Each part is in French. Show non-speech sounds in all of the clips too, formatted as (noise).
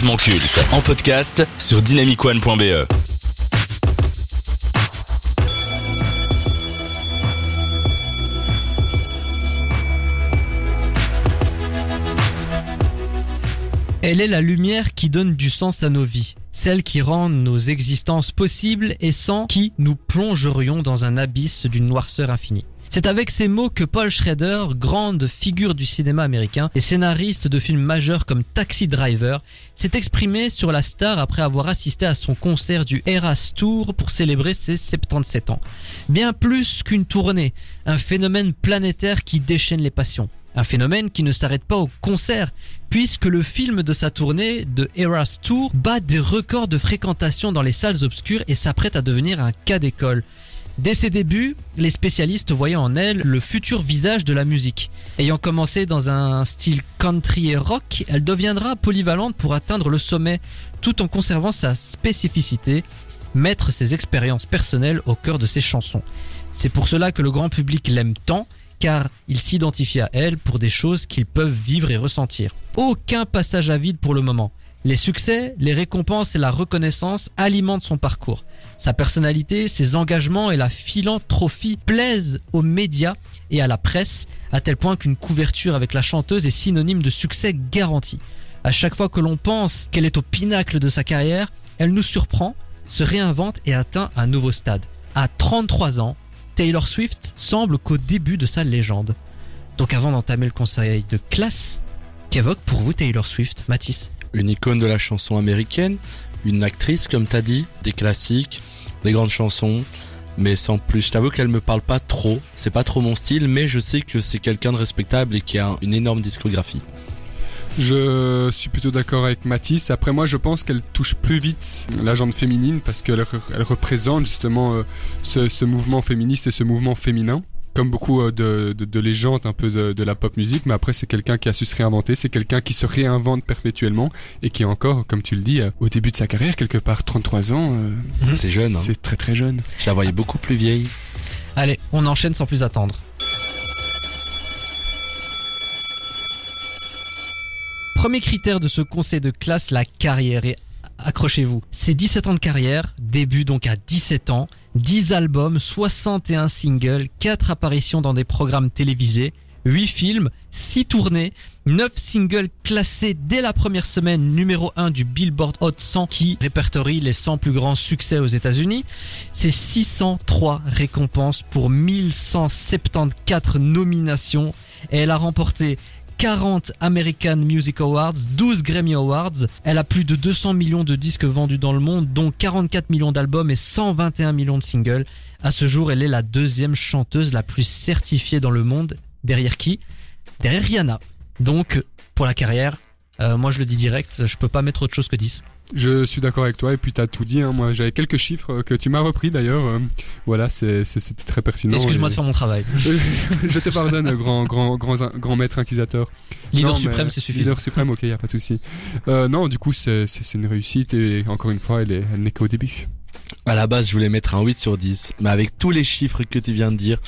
culte en podcast sur dynamicone.be. Elle est la lumière qui donne du sens à nos vies, celle qui rend nos existences possibles et sans qui nous plongerions dans un abysse d'une noirceur infinie. C'est avec ces mots que Paul Schrader, grande figure du cinéma américain et scénariste de films majeurs comme Taxi Driver, s'est exprimé sur la star après avoir assisté à son concert du Eras Tour pour célébrer ses 77 ans. Bien plus qu'une tournée, un phénomène planétaire qui déchaîne les passions. Un phénomène qui ne s'arrête pas au concert, puisque le film de sa tournée de Eras Tour bat des records de fréquentation dans les salles obscures et s'apprête à devenir un cas d'école. Dès ses débuts, les spécialistes voyaient en elle le futur visage de la musique. Ayant commencé dans un style country et rock, elle deviendra polyvalente pour atteindre le sommet, tout en conservant sa spécificité, mettre ses expériences personnelles au cœur de ses chansons. C'est pour cela que le grand public l'aime tant, car il s'identifie à elle pour des choses qu'ils peuvent vivre et ressentir. Aucun passage à vide pour le moment. Les succès, les récompenses et la reconnaissance alimentent son parcours. Sa personnalité, ses engagements et la philanthropie plaisent aux médias et à la presse, à tel point qu'une couverture avec la chanteuse est synonyme de succès garanti. À chaque fois que l'on pense qu'elle est au pinacle de sa carrière, elle nous surprend, se réinvente et atteint un nouveau stade. À 33 ans, Taylor Swift semble qu'au début de sa légende. Donc avant d'entamer le conseil de classe, qu'évoque pour vous Taylor Swift, Mathis? Une icône de la chanson américaine, une actrice comme t'as dit, des classiques, des grandes chansons, mais sans plus. Je t'avoue qu'elle me parle pas trop, c'est pas trop mon style, mais je sais que c'est quelqu'un de respectable et qui a une énorme discographie. Je suis plutôt d'accord avec Mathis. Après moi, je pense qu'elle touche plus vite la gente féminine parce qu'elle elle représente justement euh, ce mouvement féministe et ce mouvement féminin comme beaucoup euh, de, de, de légendes un peu de, de la pop musique, mais après c'est quelqu'un qui a su se réinventer, c'est quelqu'un qui se réinvente perpétuellement et qui est encore, comme tu le dis, euh, au début de sa carrière, quelque part 33 ans. euh, C'est jeune, hein. C'est très très jeune. Je la voyais beaucoup plus vieille. Allez, on enchaîne sans plus attendre. Premier critère de ce conseil de classe, la carrière. Et accrochez-vous, c'est 17 ans de carrière, début donc à 17 ans, 10 albums, 61 singles, 4 apparitions dans des programmes télévisés, 8 films, 6 tournées, 9 singles classés dès la première semaine numéro 1 du Billboard Hot 100 qui répertorie les 100 plus grands succès aux États-Unis. C'est 603 récompenses pour 1174 nominations et elle a remporté 40 American Music Awards, 12 Grammy Awards. Elle a plus de 200 millions de disques vendus dans le monde, dont 44 millions d'albums et 121 millions de singles. À ce jour, elle est la deuxième chanteuse la plus certifiée dans le monde. Derrière qui? Derrière Rihanna. Donc, pour la carrière, euh, moi je le dis direct, je peux pas mettre autre chose que 10. Je suis d'accord avec toi et puis t'as tout dit. Hein. Moi j'avais quelques chiffres que tu m'as repris d'ailleurs. euh, voilà, c'était très pertinent. Excuse-moi et- de faire mon travail. (laughs) je te pardonne, grand, grand, grand, grand maître inquisiteur. Leader Non, suprême, c'est suffisant. Leader suprême, ok, y a pas de souci. Euh, non, du coup, c'est une réussite et encore une fois, elle est- elle n'est qu'au début. À la base, je voulais mettre un 8 sur 10, mais avec tous les chiffres que tu viens de dire,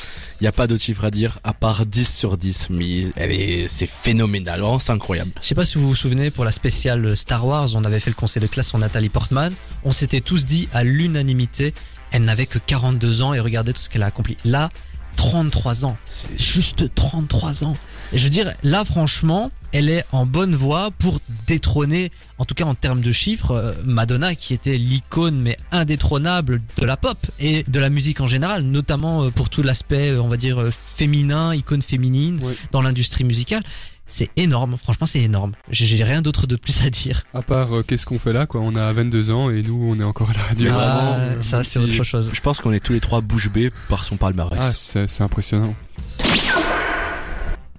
il n'y a pas d'autre chiffre à dire à part 10 sur 10. Mais elle est, c'est phénoménal, vraiment, c'est incroyable. Je sais pas si vous vous souvenez, pour la spéciale Star Wars, on avait fait le conseil de classe sur Nathalie Portman. On s'était tous dit à l'unanimité, elle n'avait que 42 ans et regardez tout ce qu'elle a accompli. Là, 33 ans. C'est- Juste 33 ans. Et je veux dire, là, franchement, elle est en bonne voie pour détrôner, en tout cas en termes de chiffres, euh, Madonna, qui était l'icône, mais indétrônable de la pop et de la musique en général, notamment euh, pour tout l'aspect, euh, on va dire, féminin, icône féminine dans l'industrie musicale. C'est énorme, franchement, c'est énorme. J'ai rien d'autre de plus à dire. À part, euh, qu'est-ce qu'on fait là, quoi? On a 22 ans et nous, on est encore à la radio. Ah, vraiment, euh, ça, c'est autre chose. Je pense qu'on est tous les trois bouche bée par son palmarès. Ah, c'est c'est impressionnant.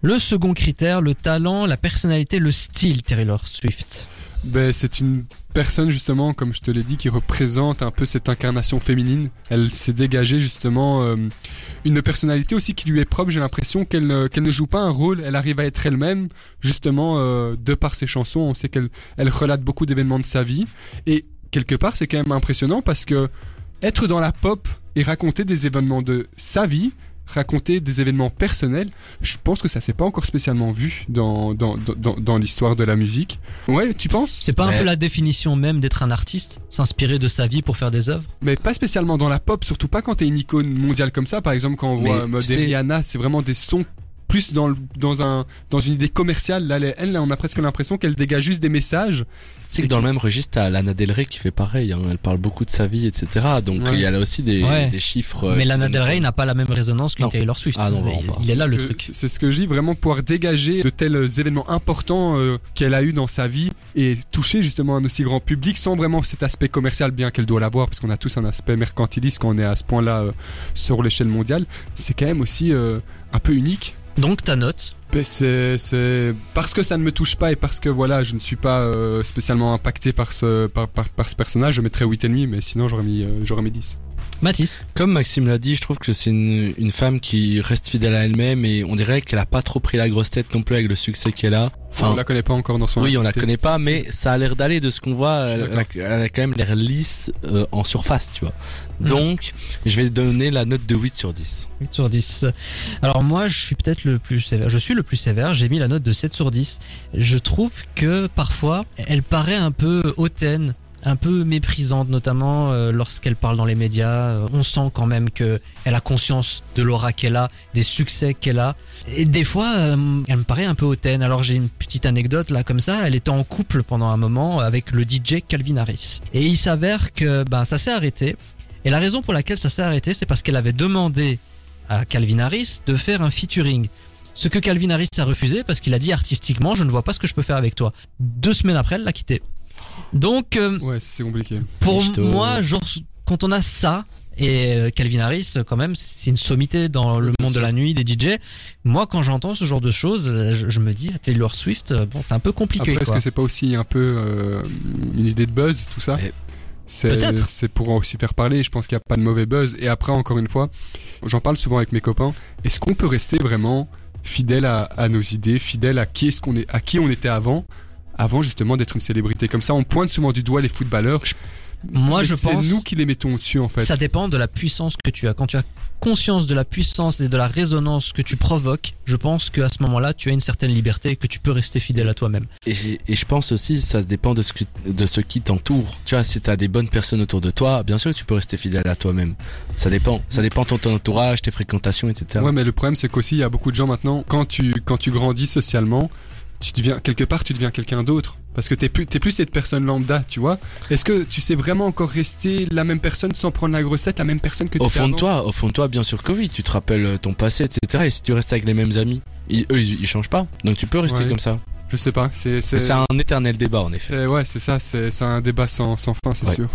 Le second critère, le talent, la personnalité, le style Taylor Swift. Ben, c'est une personne justement, comme je te l'ai dit, qui représente un peu cette incarnation féminine. Elle s'est dégagée justement euh, une personnalité aussi qui lui est propre. J'ai l'impression qu'elle ne, joue pas un rôle. Elle arrive à être elle-même, justement, euh, de par ses chansons. On sait qu'elle elle relate beaucoup d'événements de sa vie. Et quelque part, c'est quand même impressionnant parce que être dans la pop et raconter des événements de sa vie, raconter des événements personnels. Je pense que ça s'est pas encore spécialement vu dans, dans, dans, dans l'histoire de la musique. Ouais, tu penses? C'est pas un peu la définition même d'être un artiste S'inspirer de sa vie pour faire des œuvres? Mais pas spécialement dans la pop, surtout pas quand t'es une icône mondiale comme ça. Par exemple, quand on Mais voit Rihanna, c'est vraiment des sons plus dans, le- dans, un, dans une idée commerciale. Là, elle, là, on a presque l'impression qu'elle dégage juste des messages. C'est que dans le même registre, t'as Lana Del Rey qui fait pareil. hein. Elle parle beaucoup de sa vie, etc. Donc Ouais. il y a là aussi des, Ouais. des chiffres. euh, Mais Lana Del Rey n'a pas la même résonance qu'une. Taylor Swift. Ah non, il, vraiment pas. il est là C'est le ce que- truc. c'est- C'est ce que je dis, vraiment pouvoir dégager de tels événements importants euh, qu'elle a eu dans sa vie et toucher justement un aussi grand public sans vraiment cet aspect commercial, bien qu'elle doit l'avoir, parce qu'on a tous un aspect mercantiliste quand on est à ce point-là euh, sur l'échelle mondiale. C'est quand même aussi euh, un peu unique. Donc ta note c'est, parce que ça ne me touche pas et parce que voilà, je ne suis pas euh, spécialement impacté par ce, par ce personnage, je mettrais 8,5, mais sinon j'aurais mis, euh, j'aurais mis 10. Mathis Comme Maxime l'a dit, je trouve que c'est une, une femme qui reste fidèle à elle-même et on dirait qu'elle a pas trop pris la grosse tête non plus avec le succès qu'elle a. Enfin, on la connaît pas encore dans son oui, on la connaît pas, mais ça a l'air d'aller de ce qu'on voit. Elle, elle a, elle a quand même l'air lisse euh, en surface, tu vois. Mhm. Donc, je vais donner la note de 8 sur 10. 8 sur 10. Alors moi, je suis peut-être le plus sévère. Je suis le plus sévère. J'ai mis la note de 7 sur 10. Je trouve que parfois, elle paraît un peu hautaine, un peu méprisante, notamment euh, lorsqu'elle parle dans les médias. Euh, On sent quand même que elle a conscience de l'aura qu'elle a, des succès qu'elle a. Et des fois, euh, elle me paraît un peu hautaine. Alors j'ai une petite anecdote là comme ça. Elle était en couple pendant un moment avec le DJ Calvin Harris. Et il s'avère que ben ça s'est arrêté. Et la raison pour laquelle ça s'est arrêté, c'est parce qu'elle avait demandé à Calvin Harris de faire un featuring. Ce que Calvin Harris a refusé parce qu'il a dit artistiquement, je ne vois pas ce que je peux faire avec toi. Deux semaines après, elle l'a quitté. Donc, euh, Ouais, c'est compliqué. pour moi, genre, quand on a ça, et euh, Calvin Harris, euh, quand même, c'est une sommité dans le monde de la nuit, des DJ. Moi, quand j'entends ce genre de choses, je, je me dis, Taylor Swift, bon, c'est un peu compliqué, Après, est-ce que c'est pas aussi un peu euh, une idée de buzz, tout ça C'est- peut-être. C'est pour aussi faire parler. Je pense qu'il n'y a pas de mauvais buzz. Et après, encore une fois, j'en parle souvent avec mes copains. Est-ce qu'on peut rester vraiment fidèle à, à nos idées, fidèle à qui est-ce qu'on est, à qui on était avant, avant justement d'être une célébrité Comme ça, on pointe souvent du doigt les footballeurs. Moi, Mais je c'est pense. nous qui les mettons au-dessus, en fait. Ça dépend de la puissance que tu as. Quand tu as conscience de la puissance et de la résonance que tu provoques, je pense qu'à ce moment-là, tu as une certaine liberté et que tu peux rester fidèle à toi-même. Et, et je pense aussi, ça dépend de ce, que, de ce qui t'entoure. Tu vois, si t'as des bonnes personnes autour de toi, bien sûr, tu peux rester fidèle à toi-même. Ça dépend. Ça dépend de ton entourage, tes fréquentations, etc. Ouais, mais le problème, c'est qu'aussi, il y a beaucoup de gens maintenant, quand tu, quand tu grandis socialement, tu deviens, quelque part, tu deviens quelqu'un d'autre. Parce que t'es plus, t'es plus cette personne lambda, tu vois. Est-ce que tu sais vraiment encore rester la même personne sans prendre la grosse tête, la même personne que tu Au fond de toi, au fond de toi, bien sûr que oui. Tu te rappelles euh, ton passé, etc. Et si tu restes avec les mêmes amis, ils, eux, ils, ils changent pas. Donc tu peux rester Ouais. comme ça. Je sais pas, c'est, c'est, un éternel débat, en effet. c'est- ouais, c'est ça, c'est, c'est un débat sans, sans fin, c'est Ouais. sûr.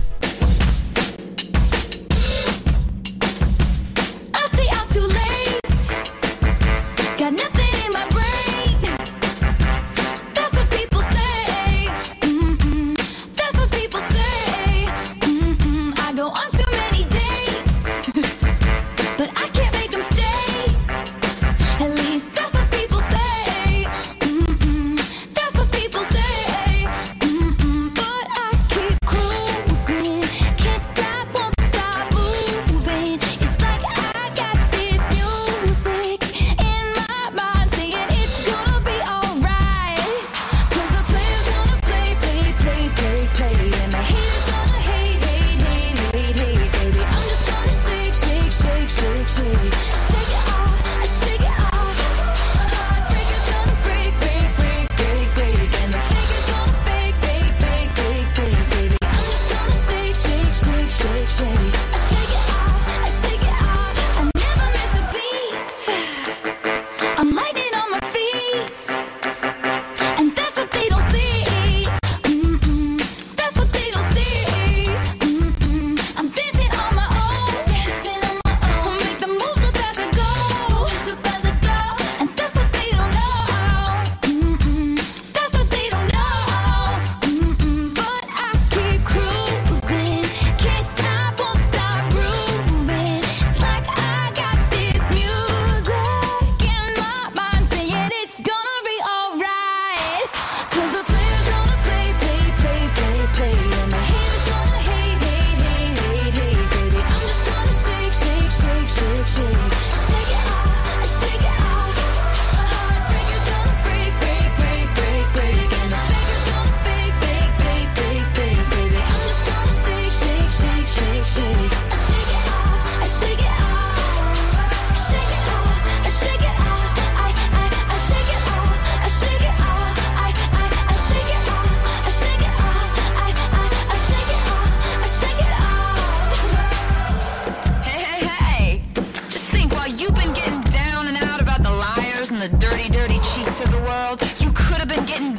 world. You could have been getting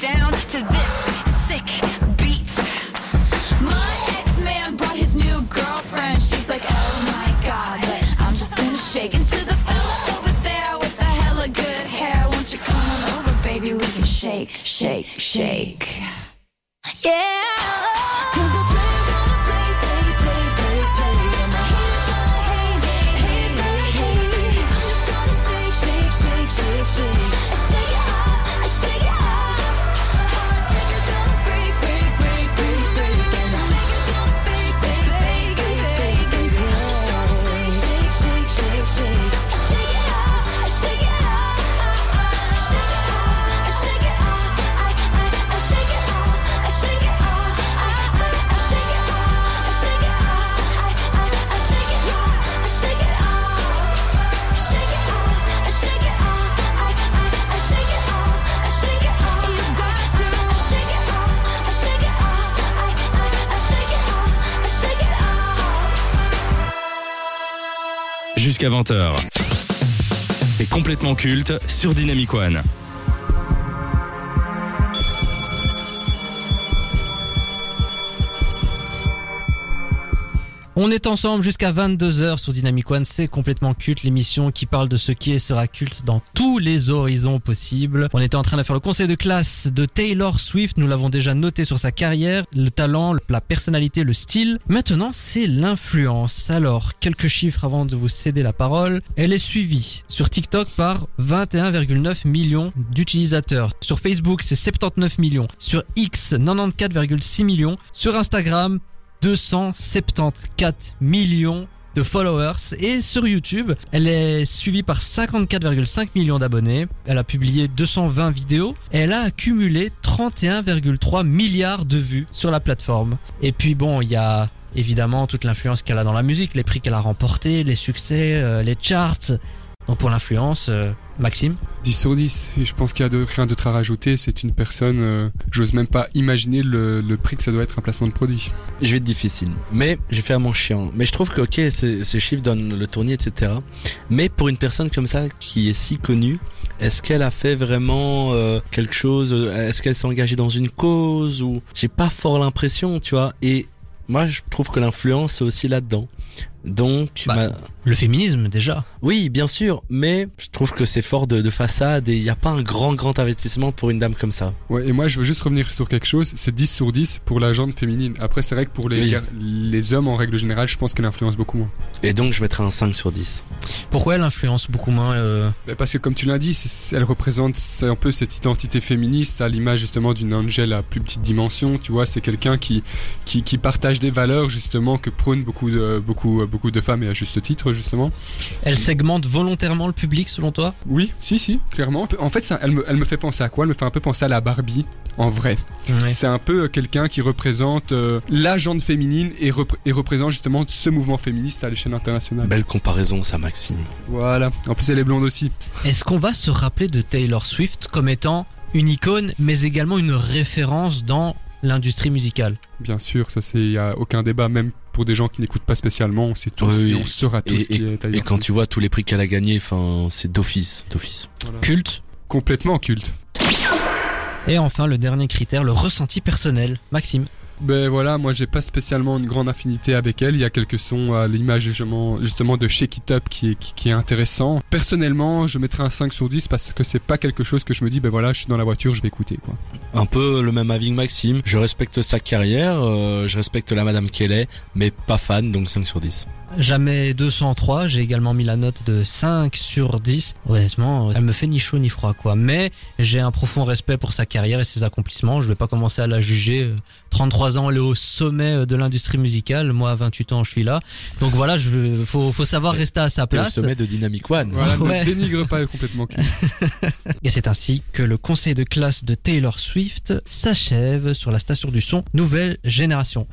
Jusqu'à 20h. C'est complètement culte sur Dynamic One. On est ensemble jusqu'à 22h sur Dynamic One, c'est complètement culte, l'émission qui parle de ce qui est sera culte dans tous les horizons possibles. On était en train de faire le conseil de classe de Taylor Swift, nous l'avons déjà noté sur sa carrière, le talent, la personnalité, le style. Maintenant, c'est l'influence. Alors, quelques chiffres avant de vous céder la parole. Elle est suivie sur TikTok par 21,9 millions d'utilisateurs. Sur Facebook, c'est 79 millions. Sur X, 94,6 millions. Sur Instagram, 274 millions de followers et sur YouTube, elle est suivie par 54,5 millions d'abonnés. Elle a publié 220 vidéos et elle a accumulé 31,3 milliards de vues sur la plateforme. Et puis bon, il y a évidemment toute l'influence qu'elle a dans la musique, les prix qu'elle a remportés, les succès, euh, les charts. Donc pour l'influence, euh, Maxime 10 sur 10. Et je pense qu'il y a de, rien d'autre à rajouter. C'est une personne, euh, j'ose même pas imaginer le, le prix que ça doit être un placement de produit. Je vais être difficile, mais je vais faire mon chiant. Mais je trouve que ok, ces, ces chiffres donnent le tournis, etc. Mais pour une personne comme ça qui est si connue, est-ce qu'elle a fait vraiment euh, quelque chose euh, Est-ce qu'elle s'est engagée dans une cause ou J'ai pas fort l'impression, tu vois. Et moi, je trouve que l'influence c'est aussi là-dedans. Donc, Bah, ma- Le féminisme déjà. oui, bien sûr, mais je trouve que c'est fort de, de façade et il n'y a pas un grand, grand investissement pour une dame comme ça. Ouais, et moi, je veux juste revenir sur quelque chose. C'est 10 sur 10 pour la gente féminine. Après, c'est vrai que pour les, Oui. les hommes, en règle générale, je pense qu'elle influence beaucoup moins. Et donc, je mettrais un 5 sur 10. Pourquoi elle influence beaucoup moins euh, Ben, parce que, comme tu l'as dit, elle représente un peu cette identité féministe à l'image justement d'une Angel à plus petite dimension. Tu vois, c'est quelqu'un qui, qui, qui partage des valeurs justement que prônent beaucoup de, beaucoup, beaucoup de femmes et à juste titre, justement. Elle segmente volontairement le public selon toi? Oui, si, si, clairement. En fait, ça, elle, me, elle me fait penser à quoi? Elle me fait un peu penser à la Barbie, en vrai. Ouais. C'est un peu euh, quelqu'un qui représente euh, la gente féminine et, et représente justement ce mouvement féministe à l'échelle internationale. Belle comparaison, ça, Maxime. Voilà. En plus, elle est blonde aussi. Est-ce qu'on va se rappeler de Taylor Swift comme étant une icône, mais également une référence dans l'industrie musicale? Bien sûr, ça c'est y a aucun débat, même pour des gens qui n'écoutent pas spécialement, on sait tous Oui, et on saura tous Et, qui est et quand tu vois tous les prix qu'elle a gagnés, enfin, c'est d'office, d'office. Culte complètement culte. Et enfin, le dernier critère, le ressenti personnel. Maxime Ben voilà, moi j'ai pas spécialement une grande affinité avec elle. Il y a quelques sons à l'image justement, de Shake It Up qui est, qui, est intéressant. Personnellement, je mettrais un 5 sur 10 parce que c'est pas quelque chose que je me dis, ben voilà, je suis dans la voiture, je vais écouter quoi. Un peu le même avis que Maxime. Je respecte sa carrière, euh, je respecte la madame est, mais pas fan, donc 5 sur 10. Jamais 203, j'ai également mis la note de 5 sur 10. Honnêtement, elle me fait ni chaud ni froid quoi. Mais j'ai un profond respect pour sa carrière et ses accomplissements. Je vais pas commencer à la juger. Euh, 33 ans, elle est au sommet euh, de l'industrie musicale. Moi, à 28 ans, je suis là. Donc voilà, je veux, faut, faut savoir rester à sa T'es au place. sommet de Dynamic One. Voilà, (laughs) Ouais. ne dénigre pas complètement. (laughs) Et c'est ainsi que le conseil de classe de Taylor Swift s'achève sur la station du son Nouvelle Génération.